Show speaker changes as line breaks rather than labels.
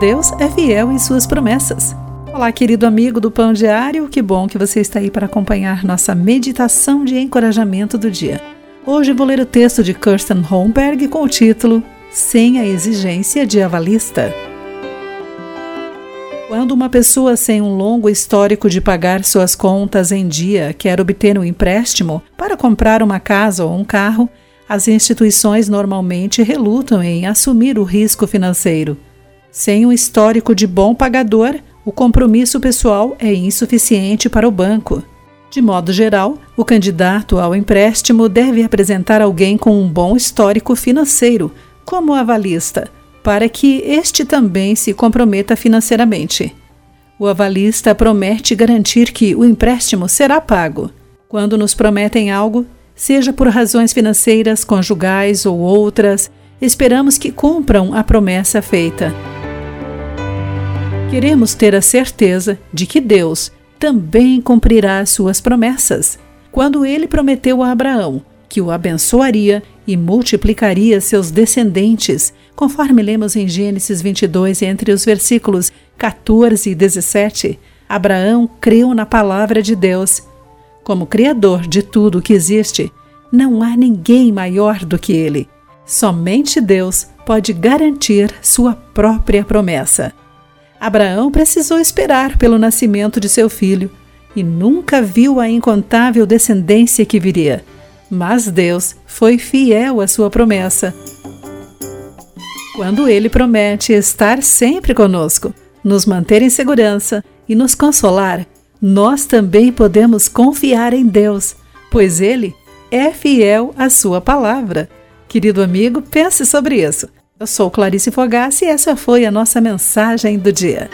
Deus é fiel em suas promessas. Olá, querido amigo do Pão Diário, que bom que você está aí para acompanhar nossa meditação de encorajamento do dia. Hoje vou ler o texto de Kirsten Holmberg com o título Sem a exigência de avalista. Quando uma pessoa sem um longo histórico de pagar suas contas em dia quer obter um empréstimo para comprar uma casa ou um carro, as instituições normalmente relutam em assumir o risco financeiro. Sem um histórico de bom pagador, o compromisso pessoal é insuficiente para o banco. De modo geral, o candidato ao empréstimo deve apresentar alguém com um bom histórico financeiro, como avalista, para que este também se comprometa financeiramente. O avalista promete garantir que o empréstimo será pago. Quando nos prometem algo, seja por razões financeiras, conjugais ou outras, esperamos que cumpram a promessa feita. Queremos ter a certeza de que Deus também cumprirá suas promessas. Quando ele prometeu a Abraão que o abençoaria e multiplicaria seus descendentes, conforme lemos em Gênesis 22, entre os versículos 14 e 17, Abraão creu na palavra de Deus. Como Criador de tudo o que existe, não há ninguém maior do que ele. Somente Deus pode garantir sua própria promessa. Abraão precisou esperar pelo nascimento de seu filho e nunca viu a incontável descendência que viria. Mas Deus foi fiel à sua promessa. Quando ele promete estar sempre conosco, nos manter em segurança e nos consolar, nós também podemos confiar em Deus, pois ele é fiel à sua palavra. Querido amigo, pense sobre isso. Eu sou Clarice Fogassi e essa foi a nossa mensagem do dia.